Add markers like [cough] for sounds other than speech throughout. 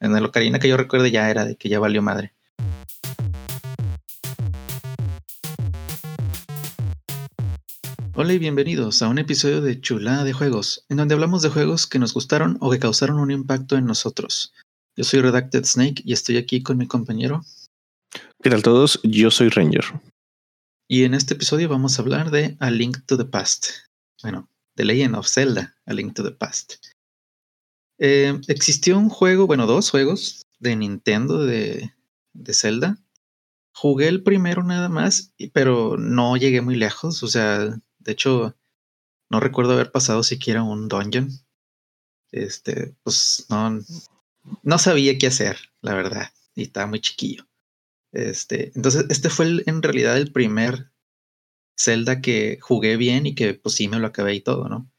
En el Ocarina que yo recuerdo ya era de que ya valió madre. Hola y bienvenidos a un episodio de Chulada de Juegos, en donde hablamos de juegos que nos gustaron o que causaron un impacto en nosotros. Yo soy Redacted Snake y estoy aquí con mi compañero. ¿Qué tal todos? Yo soy Ranger. Y en este episodio vamos a hablar de A Link to the Past. Bueno, The Legend of Zelda, A Link to the Past. Eh, existió un juego, bueno, dos juegos de Nintendo de, de Zelda. Jugué el primero nada más, pero no llegué muy lejos. O sea, de hecho, no recuerdo haber pasado siquiera un dungeon. Este, pues no, no sabía qué hacer, la verdad. Y estaba muy chiquillo. Este, entonces, este fue en realidad el primer Zelda que jugué bien y que pues sí me lo acabé y todo, ¿no?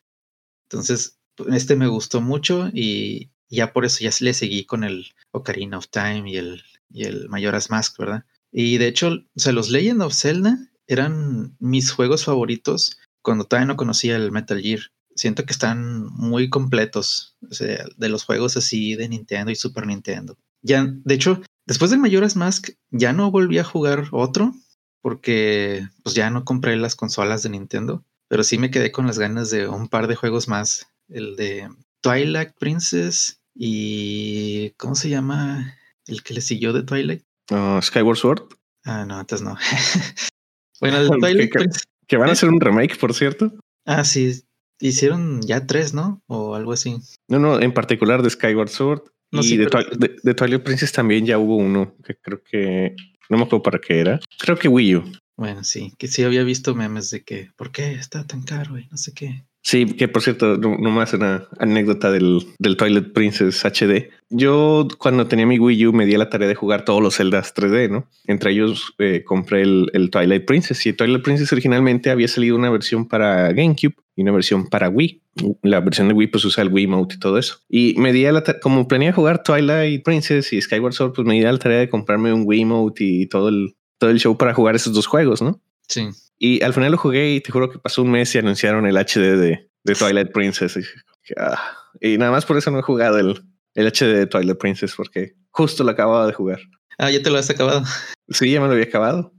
Entonces, este me gustó mucho y ya por eso ya le seguí con el Ocarina of Time y el, y el Majora's Mask, ¿verdad? Y de hecho, o sea, los Legend of Zelda eran mis juegos favoritos cuando todavía no conocía el Metal Gear. Siento que están muy completos, o sea, de los juegos así de Nintendo y Super Nintendo. Ya, de hecho, después del Majora's Mask ya no volví a jugar otro porque pues ya no compré las consolas de Nintendo, pero sí me quedé con las ganas de un par de juegos más el de Twilight Princess y ¿cómo se llama? El que le siguió de Twilight. Uh, Skyward Sword. Ah, no, antes no. [laughs] bueno, el [laughs] Twilight que, que, van a hacer un remake, por cierto. Ah, sí. Hicieron ya tres, ¿no? O algo así. No, no, en particular de Skyward Sword. No, y sí, de, pero... de, de, Twilight Princess también ya hubo uno que creo que no me acuerdo para qué era. Creo que Wii U. Bueno, sí, que sí había visto memes de que, ¿por qué está tan caro y no sé qué? Sí, que por cierto, nomás una anécdota del, del Twilight Princess HD. Yo cuando tenía mi Wii U me di la tarea de jugar todos los Zeldas 3D, ¿no? Entre ellos eh, compré el, el, Twilight Princess y Twilight Princess originalmente había salido una versión para GameCube y una versión para Wii. La versión de Wii pues usa el Wii Mode y todo eso. Y me di a la como planeé jugar Twilight Princess y Skyward Sword, pues me di a la tarea de comprarme un Wii Mode y todo el, todo el show para jugar esos dos juegos, ¿no? Sí. Y al final lo jugué y te juro que pasó un mes y anunciaron el HD de, de Twilight Princess. Y, ah, y, nada más por eso no he jugado el, el HD de Twilight Princess porque justo lo acababa de jugar. Ah, ya te lo has acabado. Sí, ya me lo había acabado.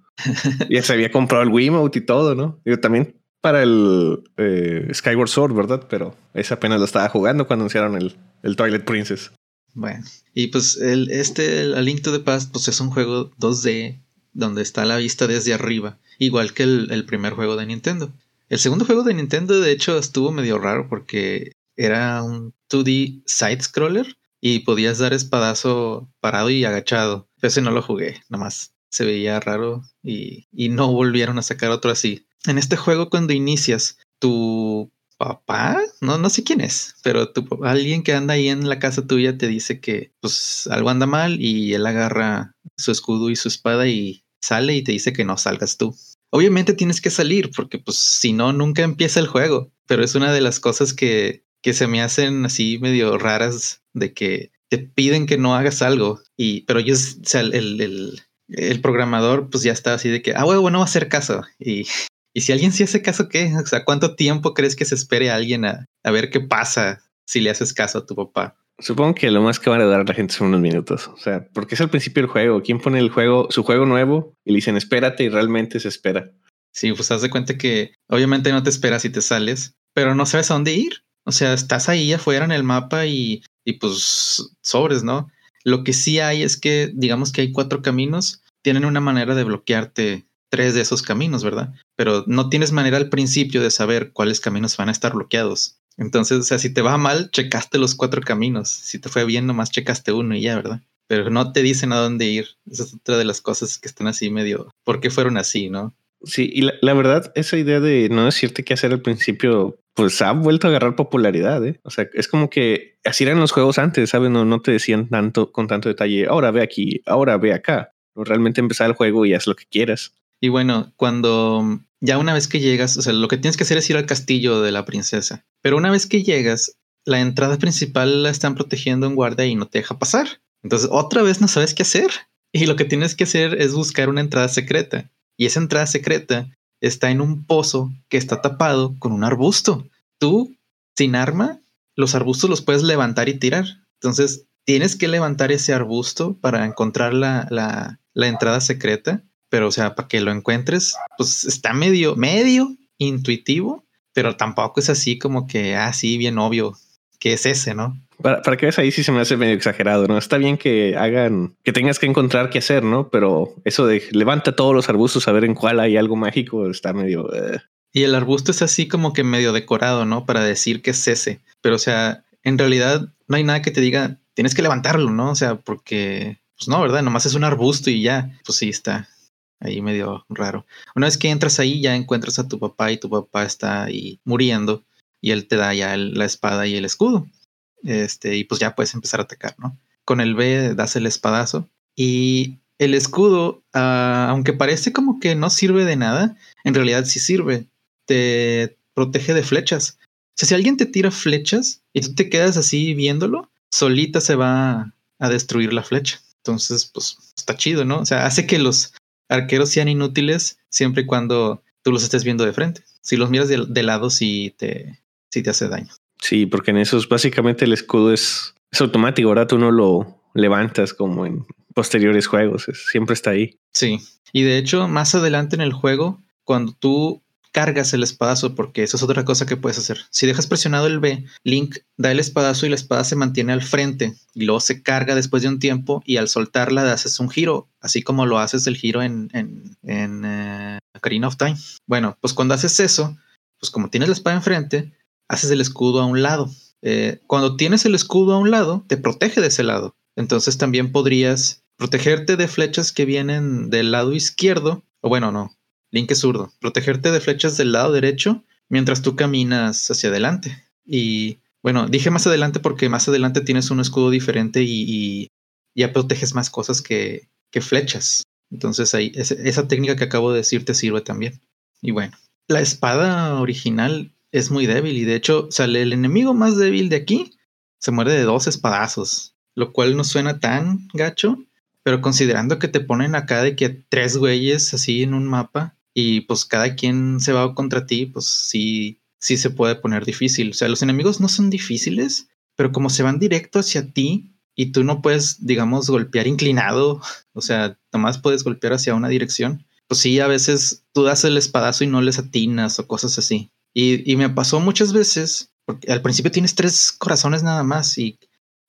ya se había comprado el Wiimote y todo, ¿no? Yo también para el eh, Skyward Sword, ¿verdad? Pero ese apenas lo estaba jugando cuando anunciaron el, el Twilight Princess. Bueno, y pues el, este, el A Link to the Past, pues es un juego 2D donde está la vista desde arriba, igual que el, primer juego de Nintendo. El segundo juego de Nintendo, de hecho, estuvo medio raro porque era un 2D side scroller y podías dar espadazo parado y agachado. Ese no lo jugué, nomás se veía raro y, y no volvieron a sacar otro así. En este juego, cuando inicias, tu papá, no, no sé quién es, pero tu, alguien que anda ahí en la casa tuya te dice que pues algo anda mal y él agarra su escudo y su espada y sale y te dice que no salgas tú. Obviamente tienes que salir porque pues si no, nunca empieza el juego, pero es una de las cosas que, que se me hacen así medio raras de que te piden que no hagas algo y pero yo, el, el, el programador pues ya está así de que, ah, bueno, no va a hacer caso y, [laughs] y si alguien sí hace caso, ¿qué? O sea, ¿cuánto tiempo crees que se espere a alguien a, a ver qué pasa si le haces caso a tu papá? Supongo que lo más que van a dar a la gente son unos minutos. O sea, porque es al principio del juego. ¿Quién pone el juego, su juego nuevo y le dicen espérate y realmente se espera? Sí, pues haz de cuenta que obviamente no te esperas si te sales, pero no sabes a dónde ir. O sea, estás ahí afuera en el mapa y, y pues sobres, ¿no? Lo que sí hay es que, digamos que hay cuatro caminos, tienen una manera de bloquearte tres de esos caminos, ¿verdad? Pero no tienes manera al principio de saber cuáles caminos van a estar bloqueados. Entonces, o sea, si te va mal, checaste los cuatro caminos. Si te fue bien, nomás checaste uno y ya, ¿verdad? Pero no te dicen a dónde ir. Esa es otra de las cosas que están así medio. ¿Por qué fueron así, no? Sí, y la, la verdad, esa idea de no decirte qué hacer al principio, pues ha vuelto a agarrar popularidad. ¿eh? O sea, es como que así eran los juegos antes, ¿sabes? No, no te decían tanto con tanto detalle. Ahora ve aquí, ahora ve acá. O realmente empezar el juego y haz lo que quieras. Y bueno, cuando ya una vez que llegas, o sea, lo que tienes que hacer es ir al castillo de la princesa. Pero una vez que llegas, la entrada principal la están protegiendo en guardia y no te deja pasar. Entonces, otra vez no sabes qué hacer. [laughs] Y lo que tienes que hacer es buscar una entrada secreta. Y esa entrada secreta está en un pozo que está tapado con un arbusto. Tú, sin arma, los arbustos los puedes levantar y tirar. Entonces, tienes que levantar ese arbusto para encontrar la, la, la entrada secreta, pero o sea, para que lo encuentres, pues está medio, medio intuitivo, pero tampoco es así como que, ah, sí, bien obvio que es ese, ¿no? Para, para que veas ahí sí se me hace medio exagerado, ¿no? Está bien que hagan, que tengas que encontrar qué hacer, ¿no? Pero eso de levanta todos los arbustos a ver en cuál hay algo mágico está medio... eh. Y el arbusto es así como que medio decorado, ¿no? Para decir que es ese. Pero, o sea, en realidad no hay nada que te diga, tienes que levantarlo, ¿no? O sea, porque, pues no, ¿verdad? Nomás es un arbusto y ya, pues sí, está ahí medio raro. Una vez que entras ahí, ya encuentras a tu papá y tu papá está ahí muriendo y él te da ya la espada y el escudo. Este, y pues ya puedes empezar a atacar, ¿no? Con el B das el espadazo y el escudo, ah, aunque parece como que no sirve de nada, en realidad sí sirve. Te protege de flechas. O sea, si alguien te tira flechas y tú te quedas así viéndolo, solita se va a destruir la flecha. Entonces, pues está chido, ¿no? O sea, hace que los arqueros sean inútiles siempre y cuando tú los estés viendo de frente. Si los miras de, de lado, sí te, sí te hace daño. Sí, porque en esos básicamente el escudo es, es automático, ¿verdad? Tú no lo levantas como en posteriores juegos, es- siempre está ahí. Sí. Y de hecho, más adelante en el juego, cuando tú cargas el espadazo, porque eso es otra cosa que puedes hacer. Si dejas presionado el B, Link da el espadazo y la espada se mantiene al frente y luego se carga después de un tiempo y al soltarla haces un giro, así como lo haces el giro en, en, en eh, of Time. Bueno, pues cuando haces eso, pues como tienes la espada enfrente, haces el escudo a un lado. Eh, cuando tienes el escudo a un lado, te protege de ese lado. Entonces también podrías protegerte de flechas que vienen del lado izquierdo, o bueno, no, Link es zurdo, protegerte de flechas del lado derecho mientras tú caminas hacia adelante. Y bueno, dije más adelante porque más adelante tienes un escudo diferente y, ya proteges más cosas que, flechas. Entonces ahí, esa técnica que acabo de decir te sirve también. Y bueno, la espada original es muy débil y de hecho sale el enemigo más débil de aquí, se muere de dos espadazos, lo cual no suena tan gacho, pero considerando que te ponen acá de que tres güeyes así en un mapa y pues cada quien se va contra ti, pues sí, sí se puede poner difícil. O sea, los enemigos no son difíciles, pero como se van directo hacia ti y tú no puedes, digamos, golpear inclinado, [laughs] o sea, nomás puedes golpear hacia una dirección, pues sí, a veces tú das el espadazo y no les atinas o cosas así. Y, y me pasó muchas veces, porque al principio tienes tres corazones nada más y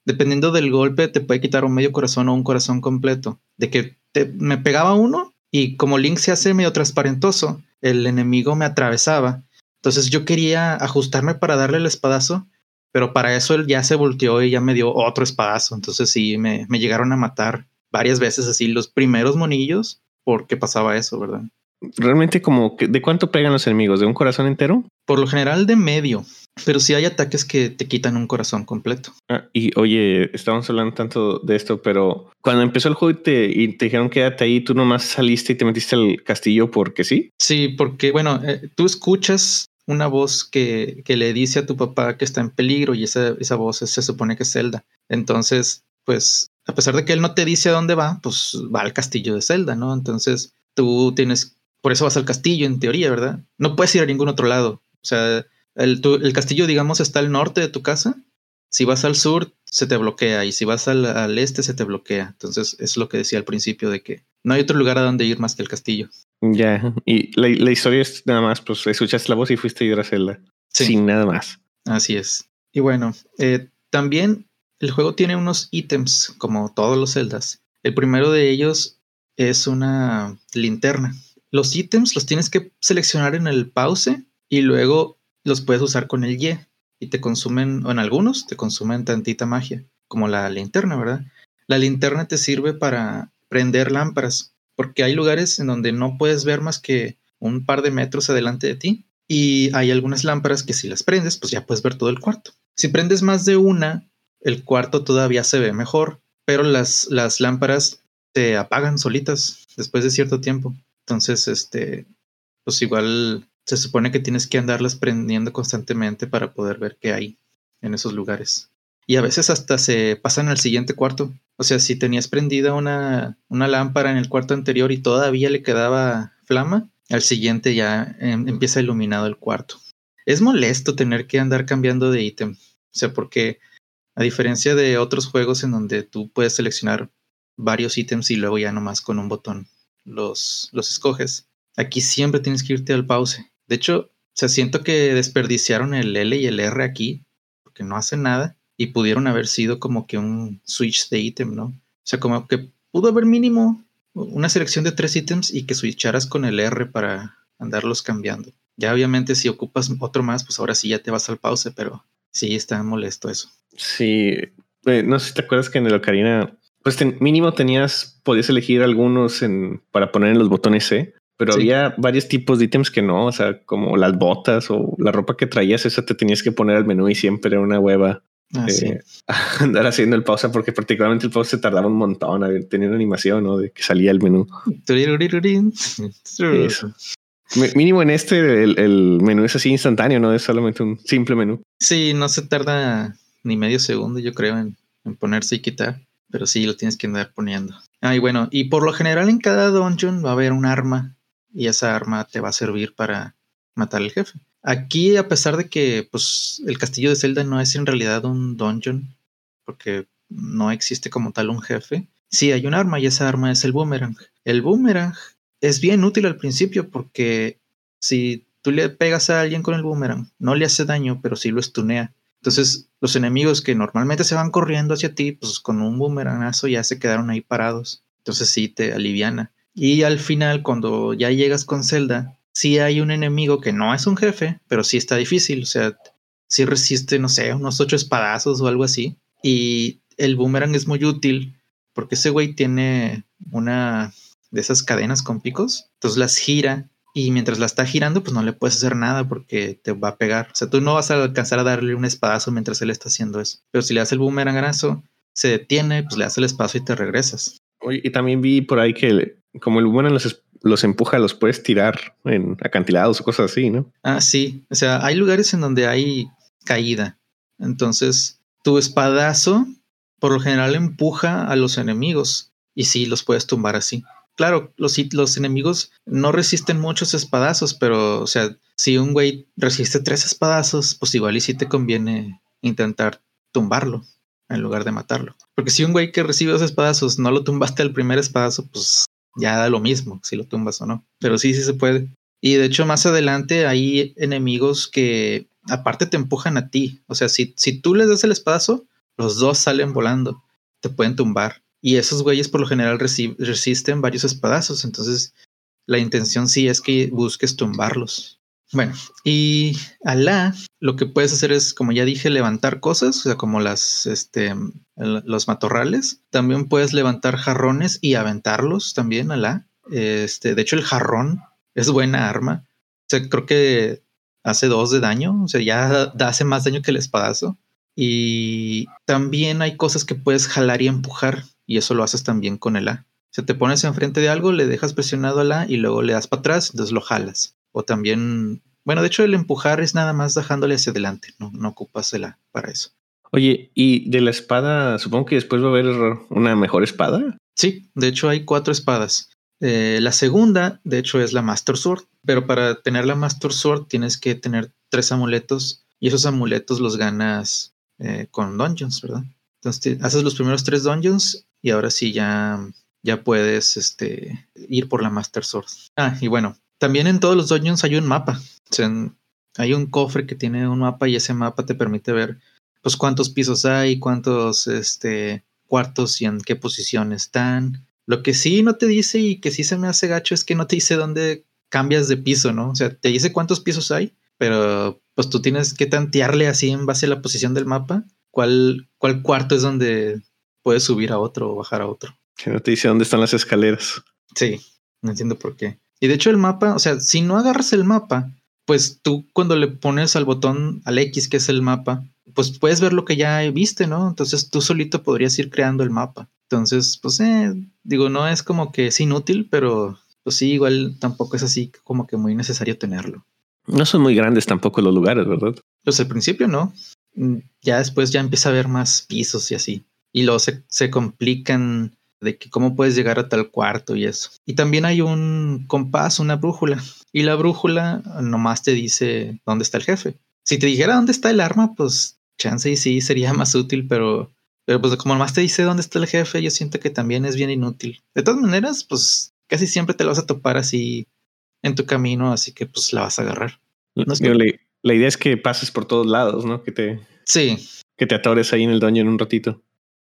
dependiendo del golpe te puede quitar un medio corazón o un corazón completo. De que te- me pegaba uno y como Link se hace medio transparentoso, el enemigo me atravesaba. Entonces yo quería ajustarme para darle el espadazo, pero para eso él ya se volteó y ya me dio otro espadazo. Entonces sí, me, me llegaron a matar varias veces así los primeros monillos porque pasaba eso, ¿verdad? Realmente como que, ¿de cuánto pegan los enemigos? ¿De un corazón entero? Por lo general de medio, pero sí hay ataques que te quitan un corazón completo. Ah, y oye, estamos hablando tanto de esto, pero cuando empezó el juego y te, y te dijeron quédate ahí, tú nomás saliste y te metiste al castillo porque sí. Sí, porque bueno, eh, tú escuchas una voz que, que le dice a tu papá que está en peligro y esa, esa voz es- se supone que es Zelda. Entonces, pues, a pesar de que él no te dice a dónde va, pues va al castillo de Zelda, ¿no? Entonces, tú tienes, por eso vas al castillo en teoría, ¿verdad? No puedes ir a ningún otro lado. O sea, el, tu- el castillo, digamos, está al norte de tu casa. Si vas al sur, se te bloquea y si vas al, al este, se te bloquea. Entonces, es lo que decía al principio de que no hay otro lugar a donde ir más que el castillo. Ya, y la, la historia es nada más, pues escuchaste la voz y fuiste a ir a Zelda. Sí. Sin nada más. Así es. Y bueno, eh, también el juego tiene unos ítems, como todos los celdas. El primero de ellos es una linterna. Los ítems los tienes que seleccionar en el pause y luego los puedes usar con el Y. Y te consumen, o en algunos, te consumen tantita magia, como la linterna, ¿verdad? La linterna te sirve para prender lámparas, porque hay lugares en donde no puedes ver más que un par de metros adelante de ti y hay algunas lámparas que si las prendes, pues ya puedes ver todo el cuarto. Si prendes más de una, el cuarto todavía se ve mejor, pero las, las lámparas se apagan solitas después de cierto tiempo. Entonces, este, pues igual se supone que tienes que andarlas prendiendo constantemente para poder ver qué hay en esos lugares. Y a veces hasta se pasan al siguiente cuarto. O sea, si tenías prendida una, una lámpara en el cuarto anterior y todavía le quedaba flama, al siguiente ya em, empieza iluminado el cuarto. Es molesto tener que andar cambiando de ítem. O sea, porque A diferencia de otros juegos en donde tú puedes seleccionar varios ítems y luego ya nomás con un botón los, los escoges. Aquí siempre tienes que irte al pause. De hecho, se siento que desperdiciaron el L y el R aquí porque no hacen nada y pudieron haber sido como que un switch de ítem, ¿no? O sea, como que pudo haber mínimo una selección de tres ítems y que switcharas con el R para andarlos cambiando. Ya obviamente si ocupas otro más, pues ahora sí ya te vas al pause, pero sí está molesto eso. Sí, eh, no sé si te acuerdas que en el Ocarina, pues mínimo tenías, podías elegir algunos en, para poner en los botones C, pero había varios tipos de ítems que no, o sea, como las botas o la ropa que traías, esa te tenías que poner al menú y siempre era una hueva. Ah, eh, [laughs] andar haciendo el pausa porque particularmente el pausa se tardaba un montón a tener una animación ¿no? de que salía el menú. Eso. Mínimo en este el, menú es así instantáneo, no es solamente un simple menú. Sí, no se tarda ni medio segundo, yo creo, en, ponerse y quitar, pero sí lo tienes que andar poniendo. Ah, y bueno, y por lo general en cada dungeon va a haber un arma y esa arma te va a servir para matar al jefe. Aquí, a pesar de que pues, el castillo de Zelda no es en realidad un dungeon, porque no existe como tal un jefe, sí hay un arma y esa arma es el boomerang. El boomerang es bien útil al principio porque si tú le pegas a alguien con el boomerang, no le hace daño, pero sí lo estunea. Entonces, los enemigos que normalmente se van corriendo hacia ti, pues con un boomerangazo ya se quedaron ahí parados. Entonces sí te aliviana. Y al final, cuando ya llegas con Zelda, sí hay un enemigo que no es un jefe, pero sí está difícil. O sea, sí resiste, no sé, unos ocho espadazos o algo así. Y el boomerang es muy útil porque ese güey tiene una de esas cadenas con picos, entonces las gira y mientras la está girando, pues no le puedes hacer nada porque te va a pegar. O sea, tú no vas a alcanzar a darle un espadazo mientras él está haciendo eso. Pero si le das el boomerang granazo, se detiene, pues le das el espacio y te regresas. y también vi por ahí que como el boomerang los, los empuja, los puedes tirar en acantilados o cosas así, ¿no? Ah, sí. O sea, hay lugares en donde hay caída. Entonces, tu espadazo por lo general empuja a los enemigos y sí los puedes tumbar así claro, los, los enemigos no resisten muchos espadazos, pero, o sea, si un güey resiste tres espadazos, pues igual y sí te conviene intentar tumbarlo en lugar de matarlo. Porque si un güey que recibe dos espadazos no lo tumbaste al primer espadazo, pues ya da lo mismo si lo tumbas o no. Pero sí, sí se puede. Y de hecho, más adelante hay enemigos que aparte te empujan a ti. O sea, si, si tú les das el espadazo, los dos salen volando. Te pueden tumbar. Y esos güeyes por lo general resisten varios espadazos. Entonces, la intención sí es que busques tumbarlos. Bueno, y Alá, lo que puedes hacer es, como ya dije, levantar cosas, o sea, como las, este, los matorrales. También puedes levantar jarrones y aventarlos también, Alá. Este, de hecho, el jarrón es buena arma. O sea, creo que hace dos de daño, o sea, ya hace más daño que el espadazo. Y también hay cosas que puedes jalar y empujar y eso lo haces también con el A. Si te pones enfrente de algo, le dejas presionado al A y luego le das para atrás, entonces lo jalas. O también, bueno, de hecho el empujar es nada más dejándole hacia adelante, no, no ocupas el A para eso. Oye, ¿y de la espada, supongo que después va a haber una mejor espada? Sí, de hecho hay cuatro espadas. Eh, la segunda, de hecho, es la Master Sword, pero para tener la Master Sword tienes que tener tres amuletos y esos amuletos los ganas eh, con dungeons, ¿verdad? Entonces haces los primeros tres dungeons y ahora sí ya, ya puedes este, ir por la Master Sword. Ah, y bueno, también en todos los dungeons hay un mapa. O sea, hay un cofre que tiene un mapa y ese mapa te permite ver pues cuántos pisos hay, cuántos este, cuartos y en qué posición están. Lo que sí no te dice y que sí se me hace gacho es que no te dice dónde cambias de piso, ¿no? O sea, te dice cuántos pisos hay, pero pues tú tienes que tantearle así en base a la posición del mapa cuál, cuál cuarto es donde puedes subir a otro o bajar a otro. Que no te dice dónde están las escaleras. Sí, no entiendo por qué. Y de hecho el mapa, o sea, si no agarras el mapa, pues tú cuando le pones al botón, al X, que es el mapa, pues puedes ver lo que ya viste, ¿no? Entonces tú solito podrías ir creando el mapa. Entonces, pues, eh, digo, no es como que es inútil, pero pues sí, igual tampoco es así como que muy necesario tenerlo. No son muy grandes tampoco los lugares, ¿verdad? Pues al principio no. Mm, ya después ya empieza a haber más pisos y así y luego se, complican de que cómo puedes llegar a tal cuarto y eso. Y también hay un compás, una brújula. Y la brújula nomás te dice dónde está el jefe. Si te dijera dónde está el arma, pues chance y sí sería [laughs] más útil, pero, pero pues como más te dice dónde está el jefe, yo siento que también es bien inútil. De todas maneras, pues casi siempre te lo vas a topar así en tu camino, así que pues la vas a agarrar. la, idea es que pases por todos lados, ¿no? Que te, sí. que te atores ahí en el dungeon un ratito.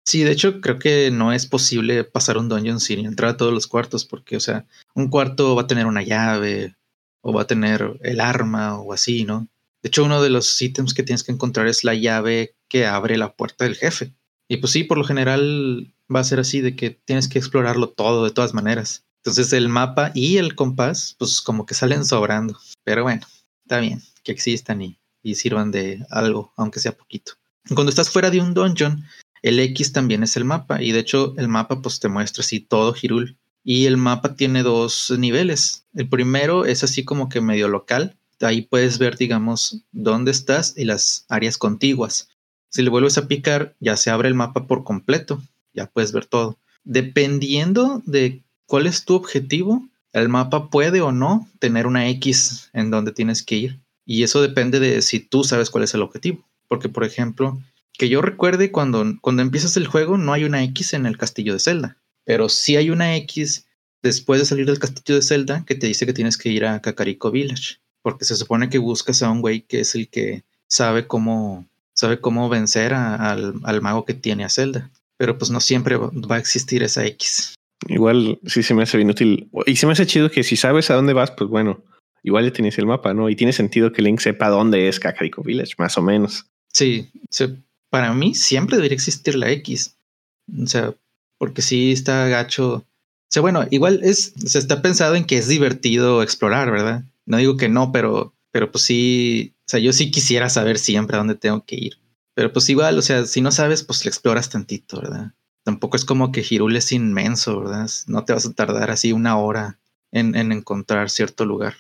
Sí, de hecho creo que no es posible pasar un dungeon sin entrar a todos los cuartos, porque, o sea, un cuarto va a tener una llave o va a tener el arma o así, ¿no? De hecho, uno de los ítems que tienes que encontrar es la llave que abre la puerta del jefe. Y pues sí, por lo general va a ser así de que tienes que explorarlo todo de todas maneras. Entonces el mapa y el compás, pues como que salen sobrando. Pero bueno, está bien que existan y, y sirvan de algo, aunque sea poquito. Cuando estás fuera de un dungeon, el X también es el mapa y de hecho el mapa pues te muestra así todo Hirul. Y el mapa tiene dos niveles. El primero es así como que medio local. Ahí puedes ver, digamos, dónde estás y las áreas contiguas. Si le vuelves a picar, ya se abre el mapa por completo. Ya puedes ver todo. Dependiendo de cuál es tu objetivo, el mapa puede o no tener una X en donde tienes que ir. Y eso depende de si tú sabes cuál es el objetivo. Porque, por ejemplo, que yo recuerde cuando, cuando empiezas el juego no hay una X en el castillo de Zelda, pero sí hay una X después de salir del castillo de Zelda que te dice que tienes que ir a Kakariko Village, porque se supone que buscas a un güey que es el que sabe cómo, sabe cómo vencer al, al, mago que tiene a Zelda, pero pues no siempre va a existir esa X. Igual sí se me hace bien útil y se me hace chido que si sabes a dónde vas, pues bueno, igual ya tienes el mapa, ¿no? Y tiene sentido que Link sepa dónde es Kakariko Village, más o menos. Sí, se, para mí siempre debería existir la X. O sea, porque sí está gacho. O sea, bueno, igual es, se está pensado en que es divertido explorar, ¿verdad? No digo que no, pero, pero pues sí, o sea, yo sí quisiera saber siempre a dónde tengo que ir. Pero pues igual, o sea, si no sabes, pues le exploras tantito, ¿verdad? Tampoco es como que Hirul es inmenso, ¿verdad? No te vas a tardar así una hora en, en encontrar cierto lugar.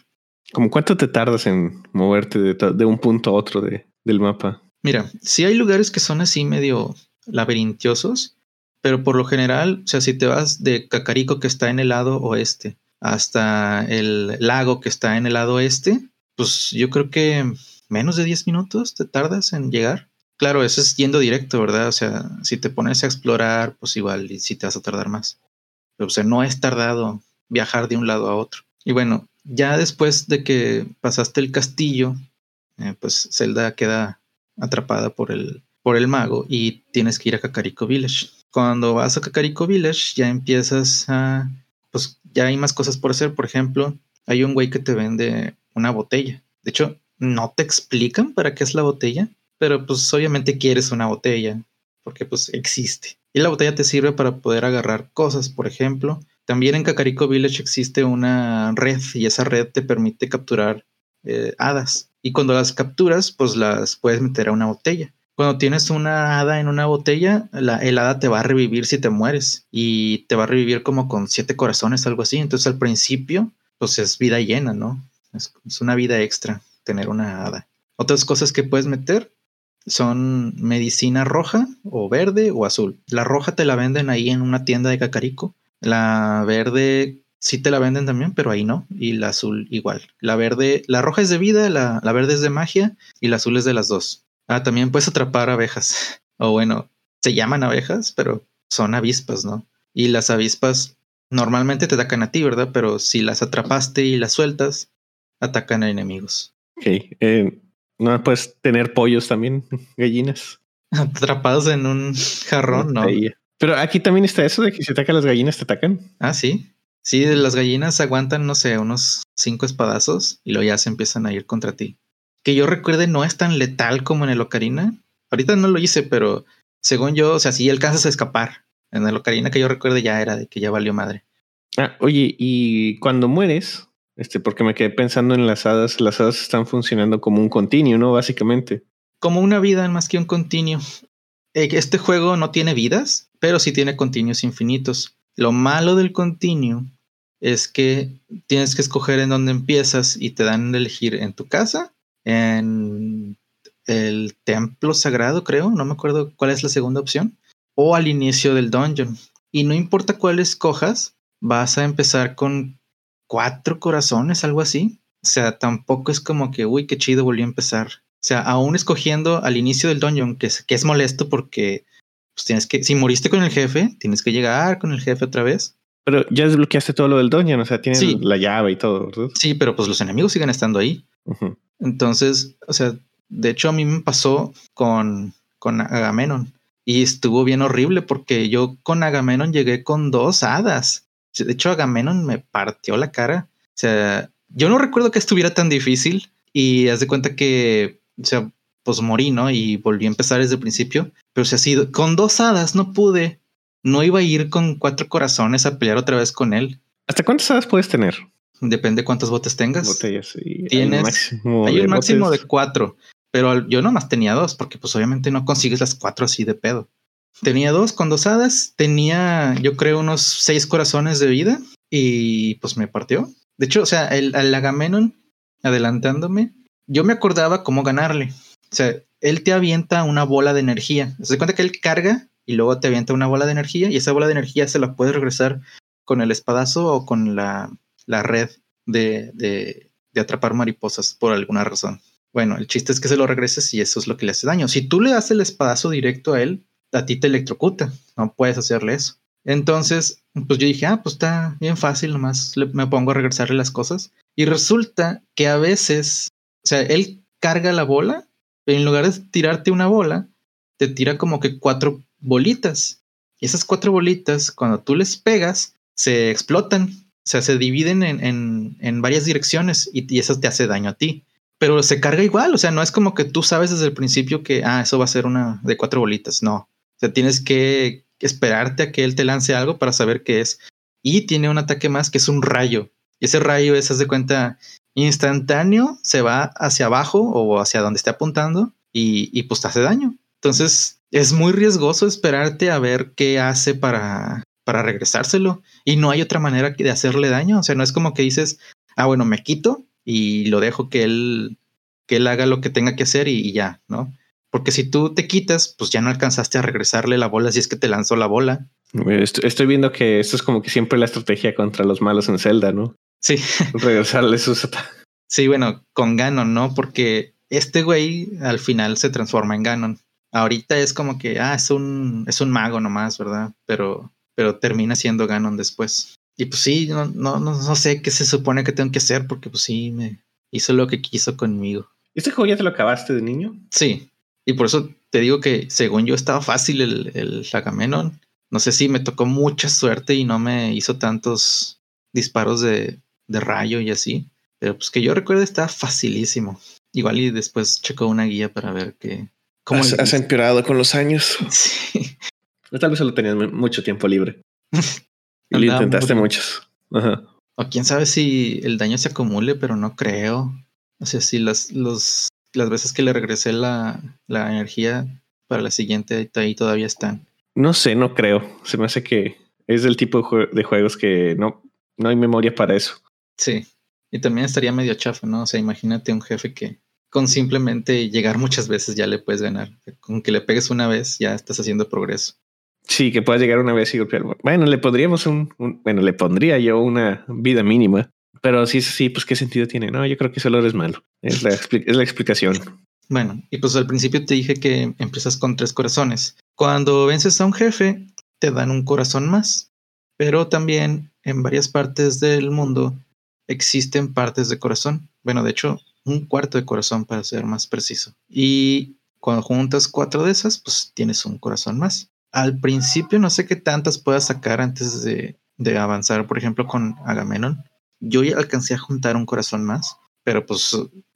¿Cómo cuánto te tardas en moverte de, de un punto a otro de, del mapa? Mira, sí hay lugares que son así medio laberintiosos, pero por lo general, o sea, si te vas de Cacarico que está en el lado oeste hasta el lago que está en el lado este, pues yo creo que menos de 10 minutos te tardas en llegar. Claro, eso es yendo directo, ¿verdad? O sea, si te pones a explorar, pues igual y te vas a tardar más. Pero o sea, no es tardado viajar de un lado a otro. Y bueno, ya después de que pasaste el castillo, eh, pues Zelda queda atrapada por el, por el mago y tienes que ir a Kakariko Village. Cuando vas a Kakariko Village ya empiezas a, pues ya hay más cosas por hacer. Por ejemplo, hay un güey que te vende una botella. De hecho, no te explican para qué es la botella, pero pues obviamente quieres una botella porque pues existe. Y la botella te sirve para poder agarrar cosas, por ejemplo. También en Kakariko Village existe una red y esa red te permite capturar eh, hadas. Y cuando las capturas, pues las puedes meter a una botella. Cuando tienes una hada en una botella, la, el hada te va a revivir si te mueres. Y te va a revivir como con siete corazones, algo así. Entonces al principio, pues es vida llena, ¿no? Es, es una vida extra tener una hada. Otras cosas que puedes meter son medicina roja o verde o azul. La roja te la venden ahí en una tienda de cacarico. La verde sí te la venden también, pero ahí no. Y la azul igual. La verde, la roja es de vida, la, la verde es de magia y la azul es de las dos. Ah, también puedes atrapar abejas. [laughs] O bueno, se llaman abejas, pero son avispas, ¿no? Y las avispas normalmente te atacan a ti, ¿verdad? Pero si las atrapaste y las sueltas, atacan a enemigos. Ok. Eh, no puedes tener pollos también, [laughs] gallinas. Atrapados en un jarrón, ¿no? Pero aquí también está eso de que si atacan las gallinas, te atacan. Ah, sí. Sí, las gallinas aguantan, no sé, unos cinco espadazos y luego ya se empiezan a ir contra ti. Que yo recuerde, no es tan letal como en el Ocarina. Ahorita no lo hice, pero según yo, o sea, si alcanzas a escapar. En el Ocarina que yo recuerde ya era de que ya valió madre. Ah, oye, y cuando mueres, este, porque me quedé pensando en las hadas, las hadas están funcionando como un continuo, ¿no? Básicamente. Como una vida más que un continuo. Eh, este juego no tiene vidas, pero sí tiene continuos infinitos. Lo malo del continuo es que tienes que escoger en dónde empiezas y te dan a elegir en tu casa, en el templo sagrado, creo, no me acuerdo cuál es la segunda opción, o al inicio del dungeon. Y no importa cuál escojas, vas a empezar con cuatro corazones, algo así. O sea, tampoco es como que, uy, qué chido, volví a empezar. sea, aún escogiendo al inicio del dungeon, que es, que es molesto porque pues tienes que, si moriste con el jefe, tienes que llegar con el jefe otra vez. Pero ya desbloqueaste todo lo del dungeon, o sea, tienes Sí. la llave y todo, ¿verdad? Sí, pero pues los enemigos siguen estando ahí. Entonces, o sea, de hecho a mí me pasó con, con Agamenon y estuvo bien horrible porque yo con Agamenon llegué con dos hadas. De hecho, Agamenon me partió la cara. O sea, yo no recuerdo que estuviera tan difícil y haz de cuenta que, o sea, pues morí, ¿no? Y volví a empezar desde el principio. Pero o sea, sí, con dos hadas no pude. No iba a ir con cuatro corazones a pelear otra vez con él. ¿Hasta cuántas hadas puedes tener? Depende cuántos botes tengas. Botellas. Y hay Tienes- un máximo Hay de un máximo botes. de cuatro, pero yo nomás tenía dos, porque pues obviamente no consigues las cuatro así de pedo. Tenía dos con dos hadas, tenía yo creo unos seis corazones de vida y pues me partió. De hecho, o sea, el, Agamenon adelantándome, yo me acordaba cómo ganarle. O sea, él te avienta una bola de energía. Se cuenta que él carga y luego te avienta una bola de energía y esa bola de energía se la puedes regresar con el espadazo o con la, la red de, de, atrapar mariposas por alguna razón. Bueno, el chiste es que se lo regreses y eso es lo que le hace daño. Si tú le das el espadazo directo a él, a ti te electrocuta. No puedes hacerle eso. Entonces, pues yo dije, ah, pues está bien fácil, nomás me pongo a regresarle las cosas. Y resulta que a veces, o sea, él carga la bola, pero en lugar de tirarte una bola, te tira como que cuatro bolitas. Y esas cuatro bolitas, cuando tú les pegas, se explotan. O sea, se dividen en, en, en varias direcciones y, y eso te hace daño a ti. Pero se carga igual, o sea, no es como que tú sabes desde el principio que, ah, eso va a ser una de cuatro bolitas. No. O sea, tienes que esperarte a que él te lance algo para saber qué es. Y tiene un ataque más que es un rayo. Y ese rayo es, haz de cuenta, instantáneo, se va hacia abajo o hacia donde esté apuntando y, y pues te hace daño. Entonces es muy riesgoso esperarte a ver qué hace para, para regresárselo. Y no hay otra manera de hacerle daño. O sea, no es como que dices, ah, bueno, me quito y lo dejo que él, que él haga lo que tenga que hacer y, y ya, ¿no? Porque si tú te quitas, pues ya no alcanzaste a regresarle la bola si es que te lanzó la bola. Est- Estoy viendo que esto es como que siempre la estrategia contra los malos en Zelda, ¿no? Sí, [laughs] Regresarles sus ataques. sí, bueno, con Ganon, ¿no? Porque este güey al final se transforma en Ganon. Ahorita es como que, ah, es un, es un mago nomás, ¿verdad? Pero, pero termina siendo Ganon después. Y pues sí, no, no, no, no sé qué se supone que tengo que hacer porque pues sí, me hizo lo que quiso conmigo. ¿Este juego ya te lo acabaste de niño? Sí, y por eso te digo que según yo estaba fácil el, el Agamenon. No sé si me tocó mucha suerte y no me hizo tantos disparos de, de rayo y así. Pero pues que yo recuerdo está facilísimo. Igual y después checo una guía para ver qué. Cómo Has, has empeorado con los años. [laughs] Sí. Tal vez solo tenías mu- mucho tiempo libre. [laughs] y lo intentaste muy- muchos. Ajá. O quién sabe si el daño se acumule, pero no creo. O sea, si las, los, las veces que le regresé la, la energía para la siguiente, ahí todavía están. No sé, no creo. Se me hace que es del tipo de, jue- de juegos que no, no hay memoria para eso. Sí. Y también estaría medio chafa, ¿no? O sea, imagínate un jefe que con simplemente llegar muchas veces ya le puedes ganar. Con que le pegues una vez ya estás haciendo progreso. Sí, que puedas llegar una vez y golpear. Bueno, le pondríamos un, un- bueno, le pondría yo una vida mínima. Pero sí, sí, pues qué sentido tiene. No, yo creo que solo eres malo. Es la, es la explicación. Bueno, y pues al principio te dije que empiezas con tres corazones. Cuando vences a un jefe, te dan un corazón más. Pero también en varias partes del mundo existen partes de corazón. Bueno, de hecho, un cuarto de corazón para ser más preciso. Y cuando juntas cuatro de esas, pues tienes un corazón más. Al principio no sé qué tantas puedas sacar antes de, de avanzar, por ejemplo, con Agamenon. Yo ya alcancé a juntar un corazón más, pero pues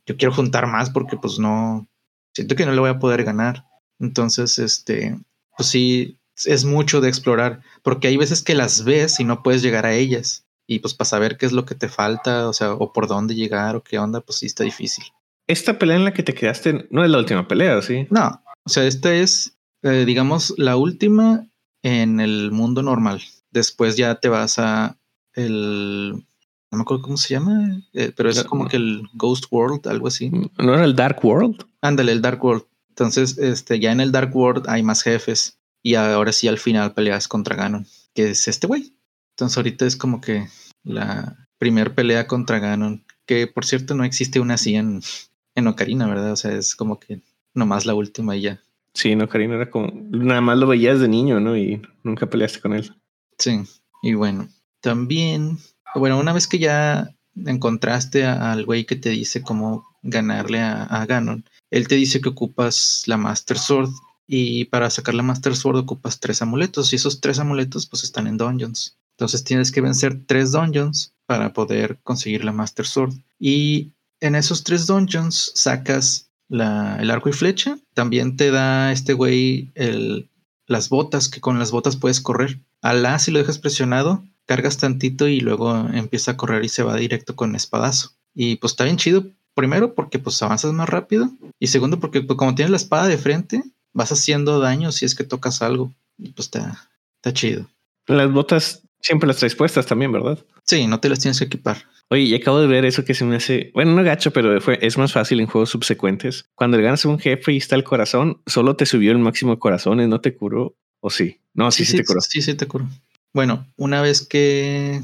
yo quiero juntar más porque pues no, siento que no le voy a poder ganar. Entonces, este, pues sí, es mucho de explorar, porque hay veces que las ves y no puedes llegar a ellas. Y pues para saber qué es lo que te falta, o sea, o por dónde llegar o qué onda, pues sí está difícil. Esta pelea en la que te quedaste no es la última pelea, ¿sí? No, o sea, esta es, eh, digamos, la última en el mundo normal. Después ya te vas a el, no me acuerdo cómo se llama, eh, pero es como que el Ghost World, algo así. ¿No era el Dark World? Ándale, el Dark World. Entonces, este, ya en el Dark World hay más jefes. Y ahora sí al final peleas contra Ganon, que es este güey. Entonces ahorita es como que la primer pelea contra Ganon. Que por cierto no existe una así en, en Ocarina, ¿verdad? O sea, es como que nomás la última y ya. Sí, en Ocarina era como, nada más lo veías de niño, ¿no? Y nunca peleaste con él. Sí, y bueno, también, bueno, una vez que ya encontraste al güey que te dice cómo ganarle a, a, Ganon, él te dice que ocupas la Master Sword y para sacar la Master Sword ocupas tres amuletos y esos tres amuletos pues están en dungeons. Entonces tienes que vencer tres dungeons para poder conseguir la Master Sword. Y en esos tres dungeons sacas la, el arco y flecha. También te da este güey las botas, que con las botas puedes correr. Al A, si lo dejas presionado, cargas tantito y luego empieza a correr y se va directo con espadazo. Y pues está bien chido. Primero porque pues avanzas más rápido. Y segundo porque pues, como tienes la espada de frente, vas haciendo daño si es que tocas algo. Y pues está, está chido. Las botas siempre las traes puestas también, ¿verdad? Sí, no te las tienes que equipar. Oye, y acabo de ver eso que se me hace, bueno, no gacho, pero fue, es más fácil en juegos subsecuentes. Cuando le ganas a un jefe y está el corazón, solo te subió el máximo de corazones, no te curó. ¿O sí? No, sí, sí, sí, te curó. Sí, sí, te curó. Bueno, una vez que.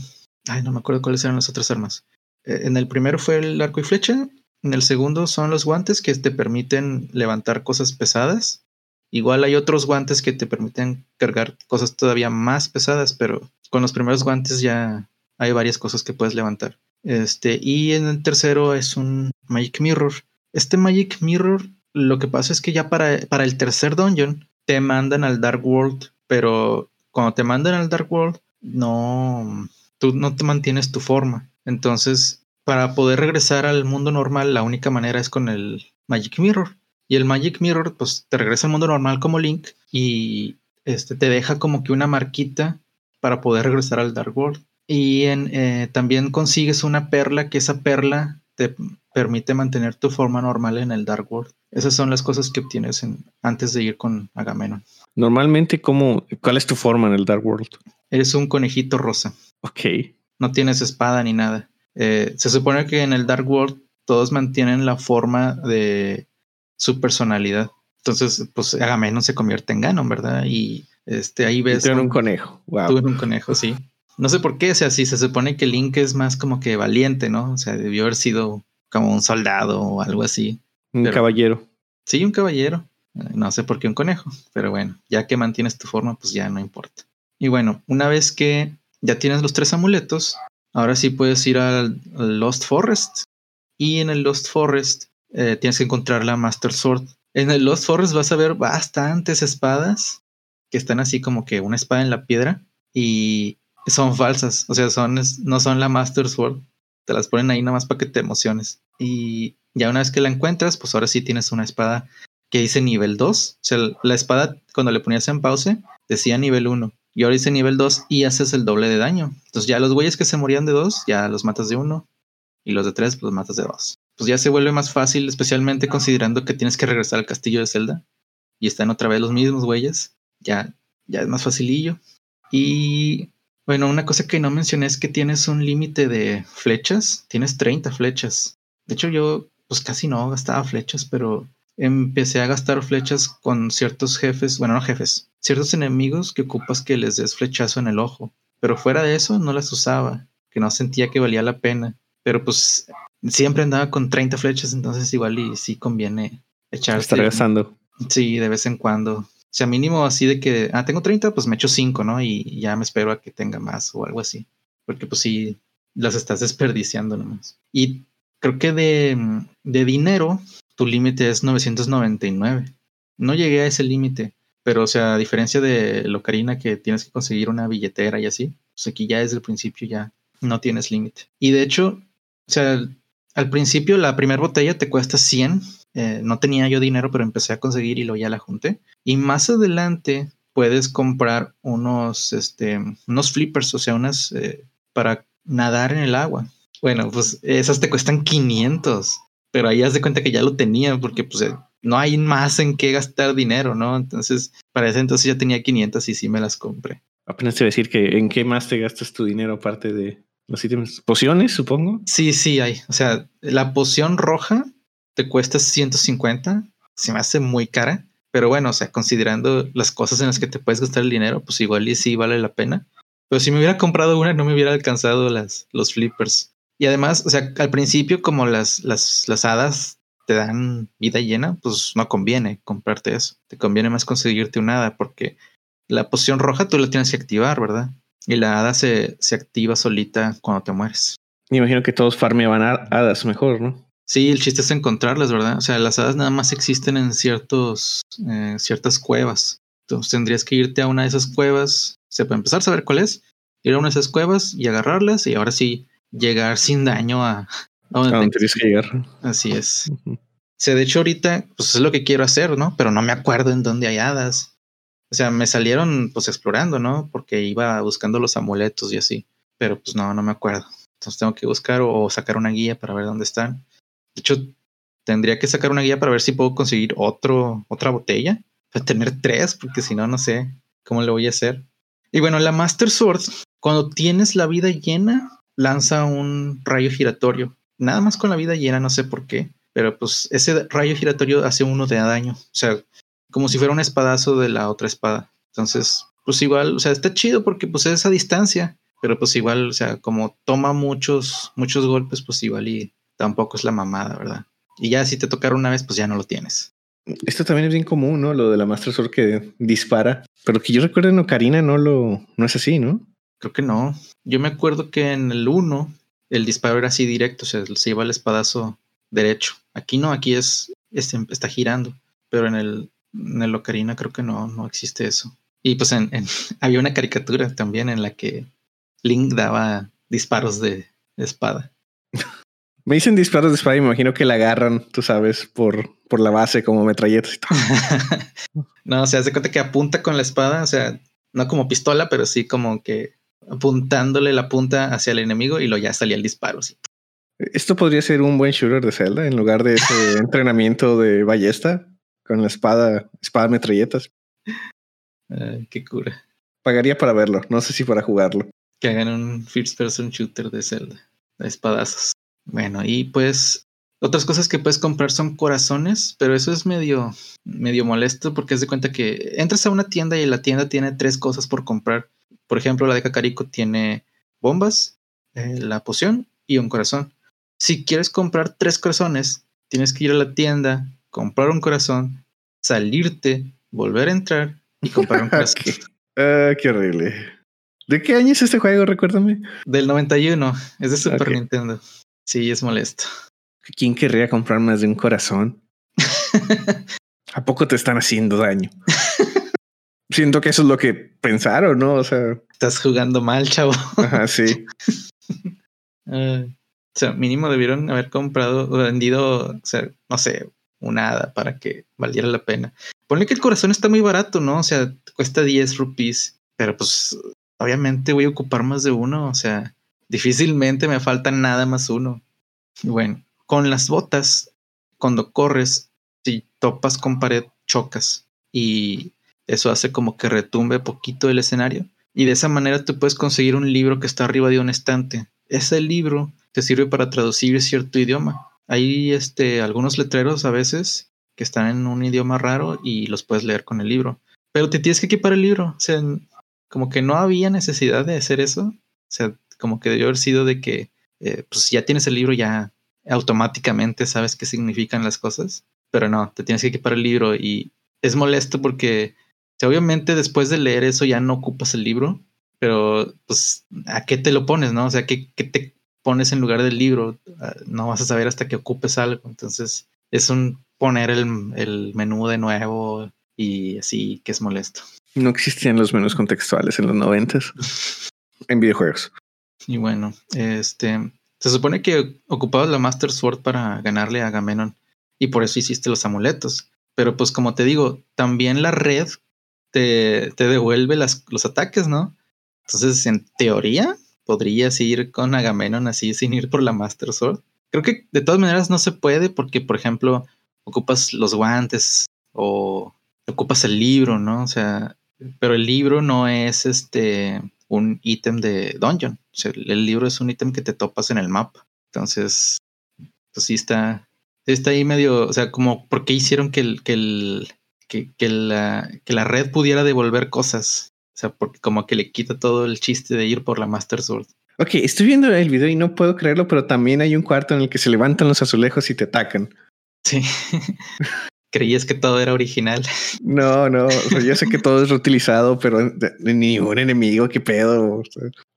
Ay, no me acuerdo cuáles eran las otras armas. Eh, en el primero fue el arco y flecha. En el segundo son los guantes que te permiten levantar cosas pesadas. Igual hay otros guantes que te permiten cargar cosas todavía más pesadas, pero con los primeros guantes ya hay varias cosas que puedes levantar. Este, y en el tercero es un Magic Mirror. Este Magic Mirror, lo que pasa es que ya para, para el tercer dungeon te mandan al Dark World, pero cuando te mandan al Dark World, no, tú no te mantienes tu forma. Entonces, para poder regresar al mundo normal, la única manera es con el Magic Mirror. Y el Magic Mirror, pues te regresa al mundo normal como Link y este, te deja como que una marquita para poder regresar al Dark World. Y en, eh, también consigues una perla, que esa perla te permite mantener tu forma normal en el Dark World. Esas son las cosas que obtienes en, antes de ir con Agamenon. Normalmente, ¿cómo, ¿cuál es tu forma en el Dark World? Eres un conejito rosa. Ok. No tienes espada ni nada. Eh, se supone que en el Dark World todos mantienen la forma de su personalidad. Entonces, pues Agamenon se convierte en Ganon, ¿verdad? Y este ahí ves. Tú en un conejo. Wow. Tú en un conejo, sí. No sé por qué, o sea, si se supone que Link es más como que valiente, ¿no? O sea, debió haber sido como un soldado o algo así. Un pero, caballero. Sí, un caballero. No sé por qué un conejo, pero bueno, ya que mantienes tu forma, pues ya no importa. Y bueno, una vez que ya tienes los tres amuletos, ahora sí puedes ir al, al Lost Forest. Y en el Lost Forest eh, tienes que encontrar la Master Sword. En el Lost Forest vas a ver bastantes espadas que están así como que una espada en la piedra y son falsas. O sea, son, no son la Master Sword. Te las ponen ahí nomás para que te emociones. Y ya una vez que la encuentras, pues ahora sí tienes una espada que dice nivel 2. O sea, la espada cuando le ponías en pause decía nivel 1. Y ahora dice nivel 2 y haces el doble de daño. Entonces ya los güeyes que se morían de 2, ya los matas de 1. Y los de 3, pues los matas de 2. Pues ya se vuelve más fácil, especialmente considerando que tienes que regresar al castillo de Zelda. Y están otra vez los mismos güeyes. Ya, ya es más facilillo. Y bueno, una cosa que no mencioné es que tienes un límite de flechas. Tienes 30 flechas. De hecho, yo pues casi no gastaba flechas, pero empecé a gastar flechas con ciertos jefes, bueno, no jefes, ciertos enemigos que ocupas que les des flechazo en el ojo. Pero fuera de eso no las usaba, que no sentía que valía la pena. Pero pues siempre andaba con 30 flechas, entonces igual y sí conviene echarse. Está regresando. Sí, de vez en cuando. Sea, mínimo así de que, ah, tengo 30, pues me echo 5, ¿no? Y ya me espero a que tenga más o algo así. Porque pues sí, las estás desperdiciando nomás. Y creo que de, de dinero, tu límite es 999. No llegué a ese límite, pero o sea, a diferencia de Locarina que tienes que conseguir una billetera y así, pues aquí ya desde el principio ya no tienes límite. Y de hecho, o sea, al principio la primera botella te cuesta 100. Eh, no tenía yo dinero, pero empecé a conseguir y lo ya la junté. Y más adelante puedes comprar unos, este, unos flippers, o sea, unas eh, para nadar en el agua. Bueno, pues esas te cuestan 500, pero ahí haz de cuenta que ya lo tenía porque pues eh, no hay más en qué gastar dinero, ¿no? Entonces, para ese entonces ya tenía 500 y sí me las compré. Apenas te voy a decir que en qué más te gastas tu dinero aparte de los ítems. ¿Pociones, supongo? Sí, sí hay. O sea, la poción roja te cuesta 150. Se me hace muy cara. Pero bueno, o sea, considerando las cosas en las que te puedes gastar el dinero, pues igual y sí vale la pena. Pero si me hubiera comprado una, no me hubiera alcanzado las, los flippers. Y además, o sea, al principio, como las, las, las hadas te dan vida llena, pues no conviene comprarte eso. Te conviene más conseguirte un hada porque la poción roja tú la tienes que activar, ¿verdad? Y la hada se, se activa solita cuando te mueres. Me imagino que todos farmeaban hadas mejor, ¿no? Sí, el chiste es encontrarlas, ¿verdad? O sea, las hadas nada más existen en ciertos, eh, ciertas cuevas. Entonces tendrías que irte a una de esas cuevas, o sea, para empezar a saber cuál es, ir a una de esas cuevas y agarrarlas y ahora sí llegar sin daño a, a donde, tienes que llegar. Así es. O sea, de hecho ahorita, pues es lo que quiero hacer, ¿no? Pero no me acuerdo en dónde hay hadas. O sea, me salieron pues explorando, ¿no? Porque iba buscando los amuletos y así. Pero pues no, no me acuerdo. Entonces tengo que buscar o sacar una guía para ver dónde están. De hecho, tendría que sacar una guía para ver si puedo conseguir otro, otra botella. Para tener tres, porque si no, no sé cómo lo voy a hacer. Y bueno, la Master Sword, cuando tienes la vida llena, lanza un rayo giratorio. Nada más con la vida llena, no sé por qué. Pero pues ese rayo giratorio hace uno de daño. O sea, como si fuera un espadazo de la otra espada. Entonces, pues igual, o sea, está chido porque pues es a distancia. Pero pues igual, o sea, como toma muchos, muchos golpes, pues igual y tampoco es la mamada, ¿verdad? Y ya si te tocara una vez, pues ya no lo tienes. Esto también es bien común, ¿no? Lo de la Master Sword que dispara. Pero que yo recuerdo en Ocarina no lo, no es así, ¿no? Creo que no. Yo me acuerdo que en el 1 el disparo era así directo, o sea, se lleva el espadazo derecho. Aquí no, aquí es, este, está girando. Pero en el, en el Ocarina creo que no, no existe eso. Y pues en, [laughs] había una caricatura también en la que Link daba disparos de espada. Me dicen disparos de espada y me imagino que la agarran, tú sabes, por, por la base como metralletas y todo. [laughs] no, o sea, se cuenta que apunta con la espada, o sea, no como pistola, pero sí como que apuntándole la punta hacia el enemigo y lo ya salía el disparo. Esto podría ser un buen shooter de Zelda en lugar de ese [laughs] entrenamiento de ballesta con la espada, espada metralletas. qué cura. Pagaría para verlo, no sé si para jugarlo. Que hagan un first person shooter de Zelda, de espadazos. Bueno, y pues otras cosas que puedes comprar son corazones, pero eso es medio, medio molesto porque es de cuenta que entras a una tienda y la tienda tiene tres cosas por comprar. Por ejemplo, la de Cacarico tiene bombas, eh, la poción y un corazón. Si quieres comprar tres corazones, tienes que ir a la tienda, comprar un corazón, salirte, volver a entrar y comprar un [laughs] corazón. Ah, qué horrible. ¿De qué año es este juego? Recuérdame. Del 91. Es de Super Nintendo. Sí, es molesto. ¿Quién querría comprar más de un corazón? [laughs] ¿A poco te están haciendo daño? [laughs] Siento que eso es lo que pensaron, ¿no? O sea, estás jugando mal, chavo. Ajá, sí. [laughs] o sea, mínimo debieron haber comprado o vendido, o sea, no sé, una hada para que valiera la pena. Ponle que el corazón está muy barato, ¿no? O sea, cuesta 10 rupees, pero pues obviamente voy a ocupar más de uno, o sea, Difícilmente me falta nada más uno. Bueno, con las botas, cuando corres, si topas con pared, chocas. Y eso hace como que retumbe poquito el escenario. Y de esa manera tú puedes conseguir un libro que está arriba de un estante. Ese libro te sirve para traducir cierto idioma. Hay este, algunos letreros a veces que están en un idioma raro y los puedes leer con el libro. Pero te tienes que equipar el libro. O sea, como que no había necesidad de hacer eso. O sea, como que debió haber sido de que, eh, pues ya tienes el libro, ya automáticamente sabes qué significan las cosas, pero no, te tienes que equipar el libro y es molesto porque obviamente después de leer eso ya no ocupas el libro, pero pues a qué te lo pones, ¿no? O sea, ¿qué, qué te pones en lugar del libro? Ah, no vas a saber hasta que ocupes algo, entonces es un poner el, el menú de nuevo y así que es molesto. No existían los menús contextuales en los noventas [laughs] en videojuegos. Y bueno, este se supone que ocupabas la Master Sword para ganarle a Agamenon y por eso hiciste los amuletos. Pero pues como te digo, también la red te, devuelve los ataques, ¿no? Entonces, en teoría, podrías ir con Agamenon así sin ir por la Master Sword. Creo que de todas maneras no se puede porque, por ejemplo, ocupas los guantes o ocupas el libro, ¿no? O sea, pero el libro no es este un ítem de dungeon. El libro es un ítem que te topas en el mapa. Entonces, pues sí está, está ahí medio, o sea, como, ¿por qué hicieron que, el, que, el, que, que, la, que la red pudiera devolver cosas? O sea, porque como que le quita todo el chiste de ir por la Master Sword. Ok, estoy viendo el video y no puedo creerlo, pero también hay un cuarto en el que se levantan los azulejos y te atacan. Sí. [laughs] Creías que todo era original. [laughs] No, no, yo sé que todo es reutilizado, pero ni un enemigo, qué pedo.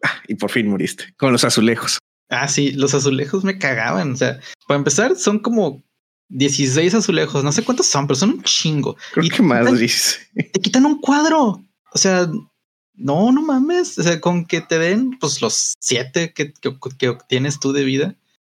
Ah, y por fin moriste con los azulejos. Ah, sí, los azulejos me cagaban. O sea, para empezar, son como 16 azulejos. No sé cuántos son, pero son un chingo. Creo y que más. Te quitan un cuadro. O sea, no, no mames. O sea, con que te den pues los siete que, que, obtienes tú de vida,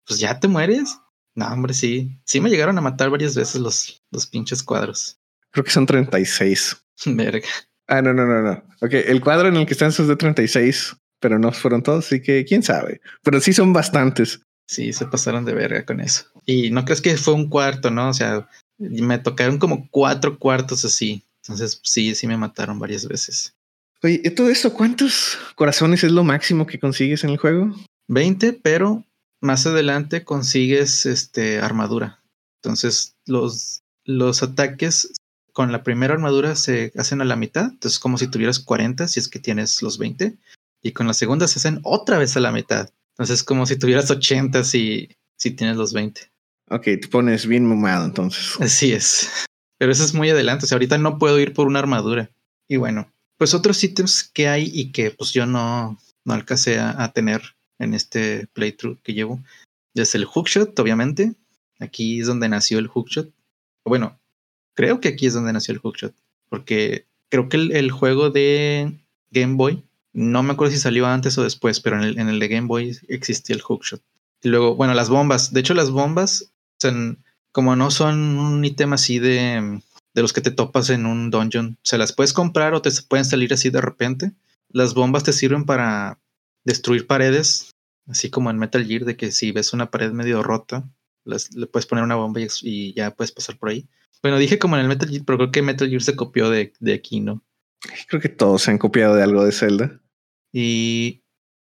pues ya te mueres. No, hombre, sí. Sí me llegaron a matar varias veces los, los pinches cuadros. [laughs] Creo que son 36. Verga. Ah, no, no, no, no. Ok, el cuadro en el que están son de 36 pero no fueron todos, así que quién sabe. Pero sí son bastantes. Sí, se pasaron de verga con eso. Y no crees que fue un cuarto, ¿no? O sea, me tocaron como cuatro cuartos así. Entonces, sí, sí me mataron varias veces. Oye, ¿y todo esto cuántos corazones es lo máximo que consigues en el juego? 20, pero más adelante consigues este armadura. Entonces, los, los ataques con la primera armadura se hacen a la mitad. Entonces, como si tuvieras 40, si es que tienes los 20 y con la segunda se hacen otra vez a la mitad. Entonces es como si tuvieras 80 si, si tienes los 20. Ok, te pones bien mumado entonces. Así es. Pero eso es muy adelante. O sea, ahorita no puedo ir por una armadura. Y bueno, pues otros ítems que hay y que pues yo no, no alcancé a, tener en este playthrough que llevo. Es el hookshot, obviamente. Aquí es donde nació el hookshot. Bueno, creo que aquí es donde nació el hookshot. Porque creo que el juego de Game Boy no me acuerdo si salió antes o después, pero en el, en el de Game Boy existía el hookshot. Y luego, bueno, las bombas. De hecho, las bombas, como no son un ítem así de, de los que te topas en un dungeon, se las puedes comprar o te pueden salir así de repente. Las bombas te sirven para destruir paredes, así como en Metal Gear, de que si ves una pared medio rota, le puedes poner una bomba y, ya puedes pasar por ahí. Bueno, dije como en el Metal Gear, pero creo que Metal Gear se copió de, de aquí, ¿no? Creo que todos se han copiado de algo de Zelda. Y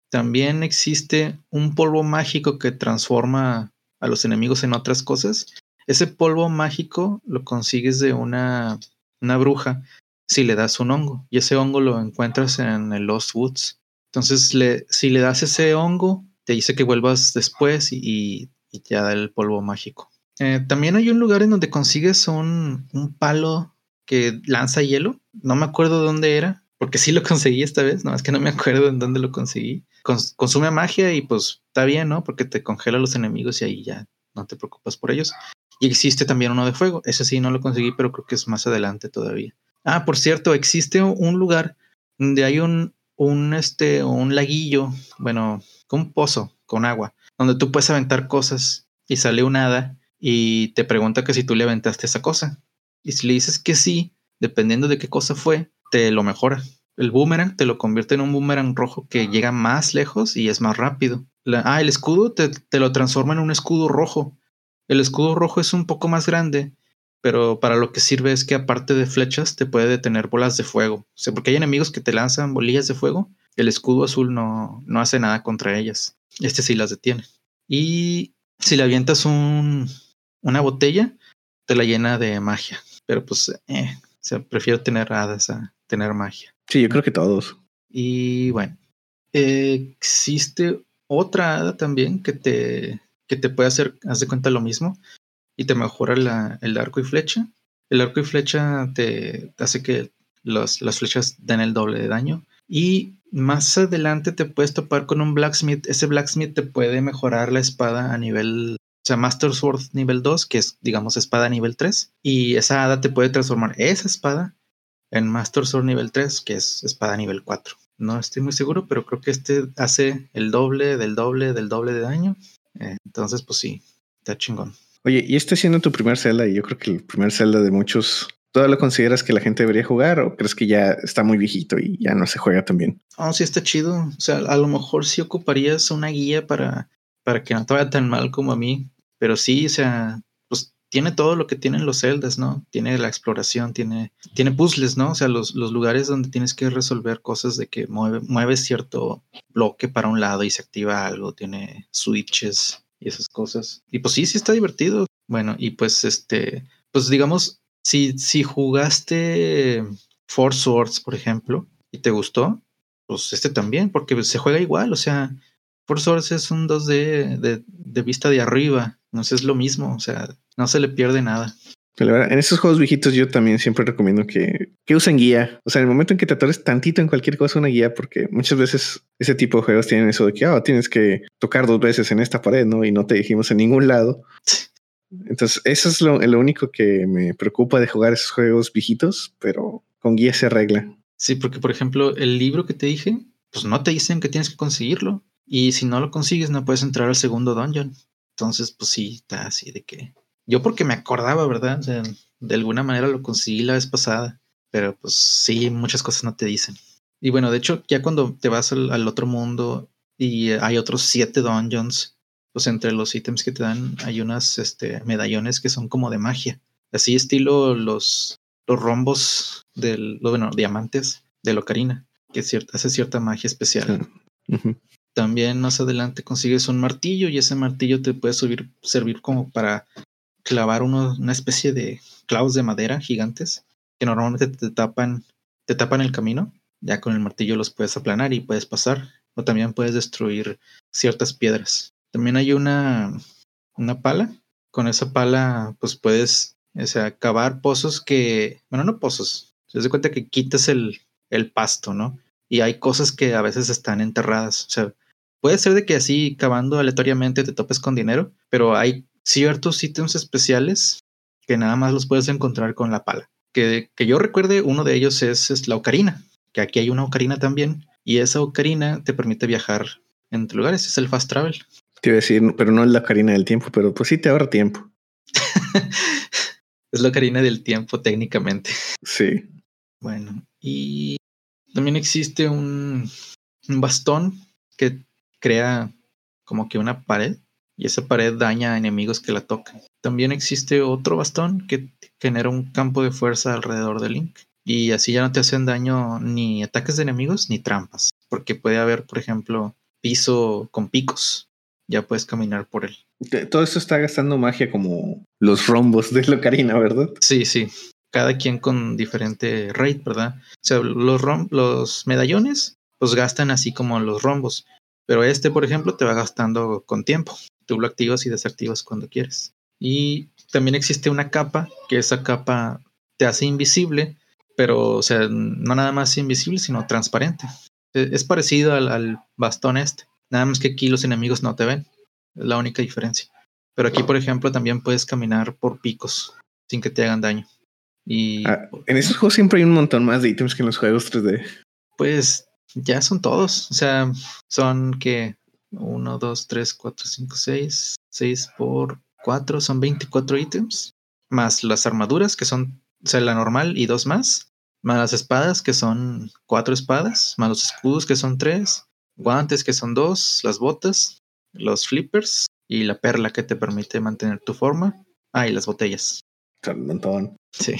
también existe un polvo mágico que transforma a los enemigos en otras cosas. Ese polvo mágico lo consigues de una, una bruja si le das un hongo. Y ese hongo lo encuentras en el Lost Woods. Entonces, le, si le das ese hongo, te dice que vuelvas después y, y te da el polvo mágico. Eh, también hay un lugar en donde consigues un, un palo que lanza hielo. No me acuerdo dónde era, porque sí lo [laughs] conseguí esta vez, no es que no me acuerdo en dónde lo conseguí. consume magia y pues está bien, ¿no? Porque te congela los enemigos y ahí ya no te preocupas por ellos. Y existe también uno de fuego. Ese sí no lo conseguí, pero creo que es más adelante todavía. Ah, por cierto, existe un lugar donde hay un, un, este, un laguillo, bueno, un pozo con agua, donde tú puedes aventar cosas y sale un hada y te pregunta que si tú le aventaste esa cosa. Y si le dices que sí, dependiendo de qué cosa fue, te lo mejora. El boomerang te lo convierte en un boomerang rojo que llega más lejos y es más rápido. ah, el escudo te, lo transforma en un escudo rojo. El escudo rojo es un poco más grande, pero para lo que sirve es que aparte de flechas te puede detener bolas de fuego. O sea, porque hay enemigos que te lanzan bolillas de fuego, el escudo azul no, no hace nada contra ellas. Este sí las detiene. Y si le avientas un, una botella, te la llena de magia. Pero pues, eh, o sea, prefiero tener hadas a, tener magia. Sí, yo creo que todos. Y bueno, existe otra hada también que te, que te puede hacer, haz de cuenta lo mismo, y te mejora el arco y flecha. El arco y flecha te, hace que las flechas den el doble de daño. Y más adelante te puedes topar con un blacksmith. Ese blacksmith te puede mejorar la espada a nivel, o sea, Master Sword nivel 2, que es, digamos, espada nivel 3. Y esa hada te puede transformar esa espada en Master Sword nivel 3, que es espada nivel 4. No estoy muy seguro, pero creo que este hace el doble del doble del doble de daño. Eh, entonces, pues sí, está chingón. Oye, y este siendo tu primer Zelda, y yo creo que el primer Zelda de muchos, ¿tú lo consideras que la gente debería jugar o crees que ya está muy viejito y ya no se juega tan bien? Oh, sí, está chido. O sea, a lo mejor sí ocuparías una guía para, para que no te vaya tan mal como a mí. Pero sí, o sea, tiene todo lo que tienen los celdas, ¿no? Tiene la exploración, tiene, tiene puzzles, ¿no? O sea, los, los lugares donde tienes que resolver cosas de que mueve, mueves cierto bloque para un lado y se activa algo, tiene switches y esas cosas. Y pues sí, sí está divertido. Bueno, y pues este, pues digamos, si, si jugaste Four Swords, por ejemplo, y te gustó, pues este también, porque se juega igual, o sea, Four Swords es un 2D de, de vista de arriba No es lo mismo, o sea, no se le pierde nada. En esos juegos viejitos yo también siempre recomiendo que, que usen guía. O sea, en el momento en que te atores tantito en cualquier cosa, una guía, porque muchas veces ese tipo de juegos tienen eso de que oh, tienes que tocar dos veces en esta pared, ¿no? Y no te dijimos en ningún lado. Entonces, eso es lo, lo único que me preocupa de jugar esos juegos viejitos, pero con guía se arregla. Sí, porque por ejemplo, el libro que te dije, pues no te dicen que tienes que conseguirlo. Y si no lo consigues, no puedes entrar al segundo dungeon. Entonces, pues sí, está así de que yo porque me acordaba, ¿verdad? O sea, de alguna manera lo conseguí la vez pasada, pero pues sí, muchas cosas no te dicen. Y bueno, de hecho, ya cuando te vas al, otro mundo y hay otros siete dungeons, pues entre los ítems que te dan hay unas este, medallones que son como de magia. Así estilo los, los rombos del, bueno, diamantes de Locarina, que cierta, hace cierta magia especial. También más adelante consigues un martillo y ese martillo te puede subir, servir como para clavar una especie de clavos de madera gigantes que normalmente te tapan, te tapan el camino. Ya con el martillo los puedes aplanar y puedes pasar. O también puedes destruir ciertas piedras. También hay una, una pala. Con esa pala, pues puedes o sea, cavar pozos que. Bueno, no pozos. Se das cuenta que quitas el, el pasto, ¿no? Y hay cosas que a veces están enterradas. O sea, puede ser de que así cavando aleatoriamente te topes con dinero, pero hay ciertos ítems especiales que nada más los puedes encontrar con la pala. Que, que yo recuerde, uno de ellos es, la ocarina, que aquí hay una ocarina también, y esa ocarina te permite viajar entre lugares, es el fast travel. Te iba a decir, pero no es la ocarina del tiempo, pero pues sí te ahorra tiempo. [laughs] es la ocarina del tiempo técnicamente. Sí. Bueno, y también existe un, un bastón que crea como que una pared y esa pared daña a enemigos que la tocan. También existe otro bastón que genera un campo de fuerza alrededor del Link. Y así ya no te hacen daño ni ataques de enemigos ni trampas. Porque puede haber, por ejemplo, piso con picos. Ya puedes caminar por él. Todo esto está gastando magia como los rombos de Locarina, ¿verdad? Sí, sí. Cada quien con diferente rate, ¿verdad? O sea, los, los medallones, pues gastan así como los rombos. Pero este, por ejemplo, te va gastando con tiempo tú lo activas y desactivas cuando quieres. Y también existe una capa, que esa capa te hace invisible, pero, o sea, no nada más invisible, sino transparente. E, es parecido al, bastón este, nada más que aquí los enemigos no te ven. Es la única diferencia. Pero aquí, por ejemplo, también puedes caminar por picos sin que te hagan daño. Y ah, en esos juegos siempre hay un montón más de ítems que en los juegos 3D. Pues ya son todos. O sea, son que 1, 2, 3, 4, 5, 6. 6 por 4 son 24 ítems. Más las armaduras, que son, o sea, la normal y dos más. Más las espadas, que son cuatro espadas. Más los escudos, que son tres. Guantes, que son dos. Las botas. Los flippers. Y la perla, que te permite mantener tu forma. Ah, y las botellas. Un montón. Sí.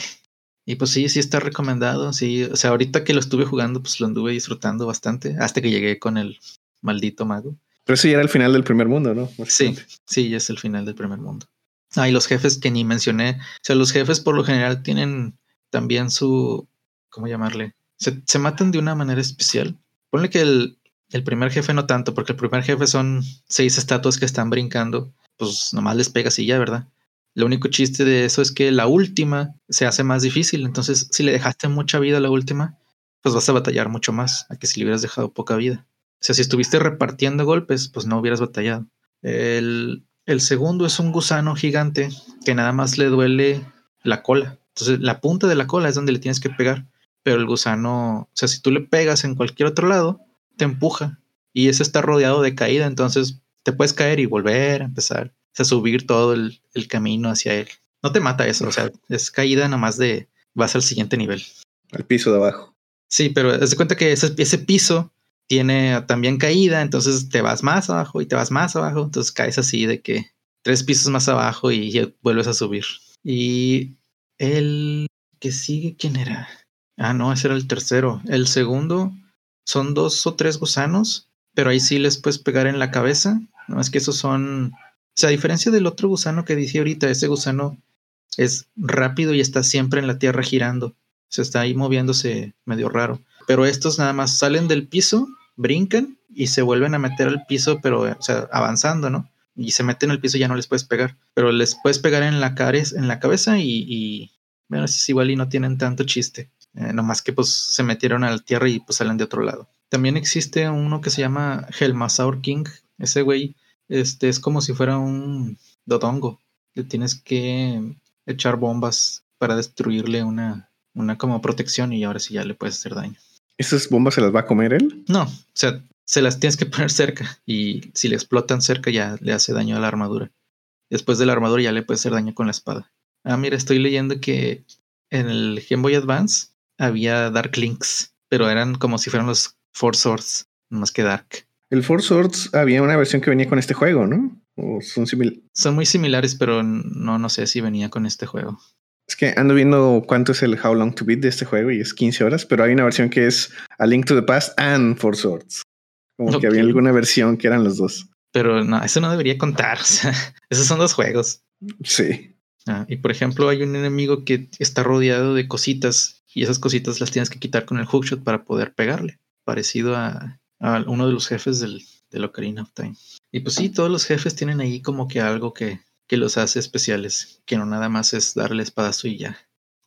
Y pues sí, sí está recomendado. Sí, o sea, ahorita que lo estuve jugando, pues lo anduve disfrutando bastante. Hasta que llegué con el maldito mago. Pero eso ya era el final del primer mundo, ¿no? Sí, sí, ya es el final del primer mundo. Ah, y los jefes que ni mencioné. O sea, los jefes por lo general tienen también su. ¿Cómo llamarle? Se, matan de una manera especial. Ponle que el, el, primer jefe no tanto, porque el primer jefe son seis estatuas que están brincando. Pues nomás les pegas y ya, ¿verdad? Lo único chiste de eso es que la última se hace más difícil. Entonces, si le dejaste mucha vida a la última, pues vas a batallar mucho más a que si le hubieras dejado poca vida. O sea, si estuviste repartiendo golpes, pues no hubieras batallado. El, segundo es un gusano gigante que nada más le duele la cola. Entonces, la punta de la cola es donde le tienes que pegar. Pero el gusano, o sea, si tú le pegas en cualquier otro lado, te empuja. Y ese está rodeado de caída, entonces te puedes caer y volver a empezar. O sea, subir todo el, camino hacia él. No te mata eso, o sea, es caída nada más de vas al siguiente nivel. Al piso de abajo. Sí, pero haz de cuenta que ese, ese piso tiene también caída, entonces te vas más abajo y te vas más abajo, entonces caes así de que tres pisos más abajo y vuelves a subir. Y el que sigue, ¿quién era? Ah, no, ese era el tercero. El segundo son dos o tres gusanos, pero ahí sí les puedes pegar en la cabeza. No es que esos son. O sea, a diferencia del otro gusano que dije ahorita, ese gusano es rápido y está siempre en la tierra girando. Se está ahí moviéndose medio raro. Pero estos nada más salen del piso brincan y se vuelven a meter al piso, pero o sea, avanzando, ¿no? y se meten en el piso ya no les puedes pegar, pero les puedes pegar en la, en la cabeza y, y bueno, es igual y no tienen tanto chiste. Eh, nomás que pues se metieron a la tierra y pues salen de otro lado. También existe uno que se llama Helmasaur King. Ese güey este, es como si fuera un dodongo. Le tienes que echar bombas para destruirle una, una como protección y ahora sí ya le puedes hacer daño. ¿Esas bombas se las va a comer él? No, o sea, se las tienes que poner cerca y si le explotan cerca ya le hace daño a la armadura. Después de la armadura ya le puede hacer daño con la espada. Ah, mira, estoy leyendo que en el Game Boy Advance había Dark Links, pero eran como si fueran los Four Swords, más que Dark. El Four Swords había una versión que venía con este juego, ¿no? ¿O son? Son muy similares, pero no, no sé si venía con este juego. Es que ando viendo cuánto es el How Long to Beat de este juego y es 15 horas, pero hay una versión que es A Link to the Past and Four Swords. Como que había alguna versión que eran los dos. Pero no, eso no debería contar. [laughs] O sea, esos son dos juegos. Sí. Ah, y por ejemplo, hay un enemigo que está rodeado de cositas y esas cositas las tienes que quitar con el hookshot para poder pegarle, parecido a, uno de los jefes del, del Ocarina of Time. Y pues sí, todos los jefes tienen ahí como que algo que, que los hace especiales, que no nada más es darle espadazo y ya.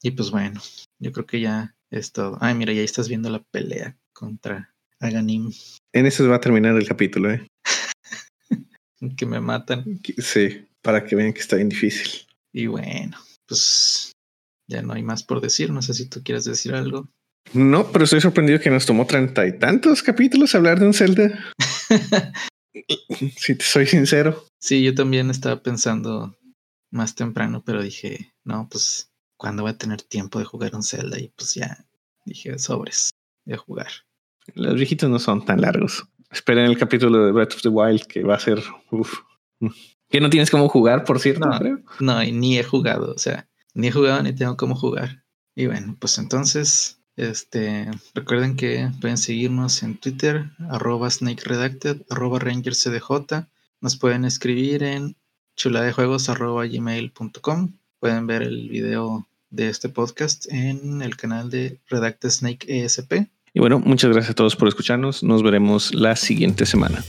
Y pues bueno, yo creo que ya es todo. Ay, mira, ya estás viendo la pelea contra Aganim. En eso va a terminar el capítulo, ¿eh? [laughs] que me matan. Sí, para que vean que está bien difícil. Y bueno, pues ya no hay más por decir. No sé si tú quieres decir algo. No, pero estoy sorprendido que nos tomó treinta y tantos capítulos hablar de un Zelda. [laughs] [laughs] si te soy sincero. Sí, yo también estaba pensando más temprano, pero dije, no, pues, ¿cuándo voy a tener tiempo de jugar un Zelda? Y pues ya dije, sobres de jugar. Los viejitos no son tan largos. Esperen el capítulo de Breath of the Wild que va a ser. Que no tienes cómo jugar, por cierto. No, creo. no, ni he jugado. O sea, ni he jugado ni tengo cómo jugar. Y bueno, pues entonces, este, recuerden que pueden seguirnos en Twitter, arroba Snake Redacted, arroba RangerCDJ. Nos pueden escribir en chuladejuegos arroba gmail.com. Pueden ver el video de este podcast en el canal de Redacted Snake ESP. Y bueno, muchas gracias a todos por escucharnos. Nos veremos la siguiente semana.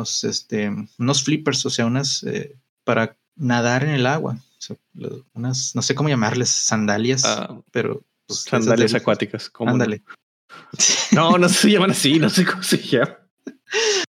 Unos, este, unos flippers, o sea, unas eh, para nadar en el agua. unas, no sé cómo llamarles, sandalias, ah, pero pues, sandalias acuáticas. Ándale. [laughs] No, no se llaman así, no sé cómo se llama. [laughs]